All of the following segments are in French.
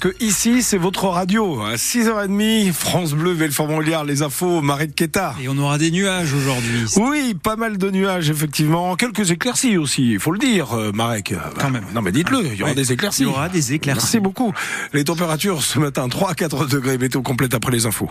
que ici, c'est votre radio. À 6h30, France Bleu, Belfort-Montbéliard, les infos, Marie de Quétard. Et on aura des nuages aujourd'hui. Oui, pas mal de nuages, effectivement. Quelques éclaircies aussi, il faut le dire, euh, Marek. Quand même. Non, mais dites-le, il y aura Ouais. des éclaircies. Il y aura des éclaircies. Merci beaucoup. Les températures ce matin, 3 à 4 degrés, météo complète après les infos.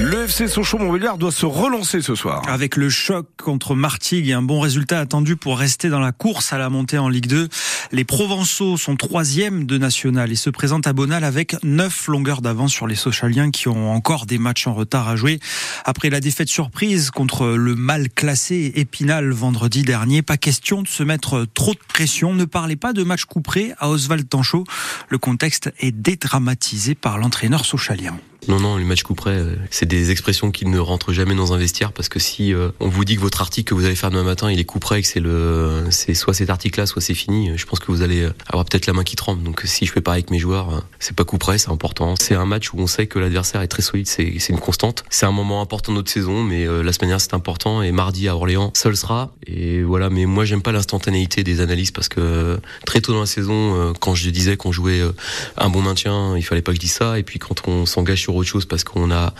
Le FC Sochaux-Montbéliard doit se relancer ce soir. Avec le choc contre Martigues et un bon résultat attendu pour rester dans la course à la montée en Ligue 2, les Provençaux sont troisième de national et se présentent à Bonal avec neuf longueurs d'avance sur les Sochaliens qui ont encore des matchs en retard à jouer. Après la défaite surprise contre le mal classé Épinal vendredi dernier, pas question de se mettre trop de pression. Ne parlez pas de match couperé à Oswald Tanchot. Le contexte est dédramatisé par l'entraîneur sochalien. Non, non, les matchs coup près, euh, c'est des expressions qui ne rentrent jamais dans un vestiaire parce que si euh, on vous dit que votre article que vous allez faire demain matin, il est coup près et que c'est le, c'est soit cet article-là, soit c'est fini, je pense que vous allez avoir peut-être la main qui tremble. Donc si je fais pareil avec mes joueurs, euh, c'est pas coup près, c'est important. C'est un match où on sait que l'adversaire est très solide, c'est, une constante. C'est un moment important de notre saison, mais euh, la semaine dernière c'est important et mardi à Orléans, seul sera. Et voilà, mais moi j'aime pas l'instantanéité des analyses parce que euh, très tôt dans la saison, euh, quand je disais qu'on jouait euh, un bon maintien, il fallait pas que je dise ça. Et puis quand on s'engage sur autre chose parce qu'on a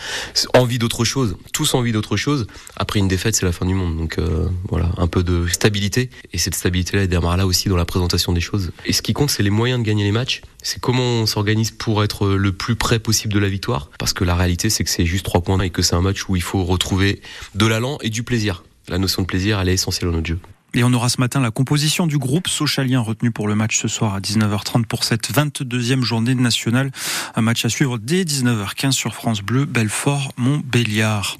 envie d'autre chose, tous envie d'autre chose, après une défaite, c'est la fin du monde. Donc euh, voilà, un peu de stabilité. Et cette stabilité-là, elle démarre là aussi dans la présentation des choses. Et ce qui compte, c'est les moyens de gagner les matchs. C'est comment on s'organise pour être le plus près possible de la victoire. Parce que la réalité, c'est que c'est juste trois points et que c'est un match où il faut retrouver de l'allant et du plaisir. La notion de plaisir, elle est essentielle dans notre jeu. Et on aura ce matin la composition du groupe Sochalien retenu pour le match ce soir à 19h30 pour cette 22e journée nationale. Un match à suivre dès 19h15 sur France Bleu, Belfort, Montbéliard.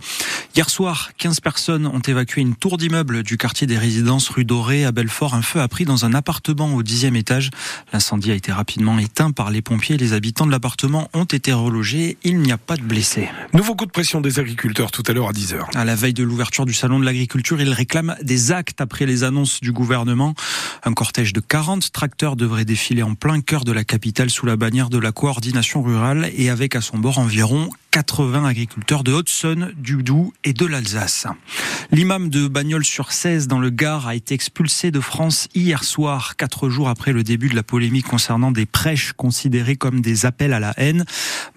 Hier soir, 15 personnes ont évacué une tour d'immeuble du quartier des résidences rue Dorée à Belfort. Un feu a pris dans un appartement au dixième étage. L'incendie a été rapidement éteint par les pompiers. Les habitants de l'appartement ont été relogés. Il n'y a pas de blessés. Nouveau coup de pression des agriculteurs tout à l'heure à 10h. À la veille de l'ouverture du salon de l'agriculture, ils réclament des actes après les annonces du gouvernement. Un cortège de 40 tracteurs devrait défiler en plein cœur de la capitale sous la bannière de la coordination rurale et avec à son bord environ 80 agriculteurs de Haute-Saône, du Doubs et de l'Alsace. L'imam de Bagnols-sur-Cèze dans le Gard a été expulsé de France hier soir, quatre jours après le début de la polémique concernant des prêches considérées comme des appels à la haine.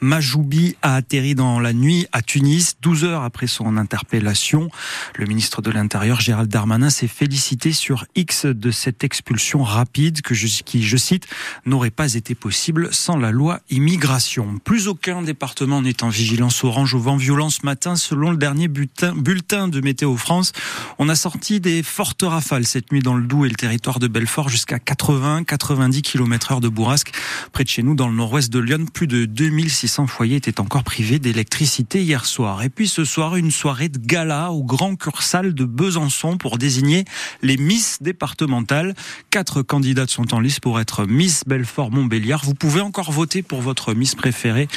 Majoubi a atterri dans la nuit à Tunis, 12 heures après son interpellation. Le ministre de l'Intérieur, Gérald Darmanin, s'est félicité sur X de cette expulsion rapide que je, qui, je cite, n'aurait pas été possible sans la loi immigration. Plus aucun département n'est en vigilance orange au vent violent ce matin, selon le dernier bulletin, de Météo France. On a sorti des fortes rafales cette nuit dans le Doubs et le territoire de Belfort jusqu'à 80-90 km heure de bourrasque. Près de chez nous, dans le nord-ouest de Lyon, plus de 2600 foyers étaient encore privés d'électricité hier soir. Et puis ce soir, une soirée de gala au Grand Cursal de Besançon pour désigner les Miss départementales. Quatre candidates sont en lice pour être Miss Belfort-Montbéliard. Vous pouvez encore voter pour votre Miss préférée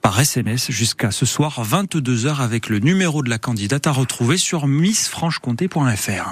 par SMS jusqu'à ce soir 22h avec le numéro de la candidate à retrouver sur missfrancheconté.fr.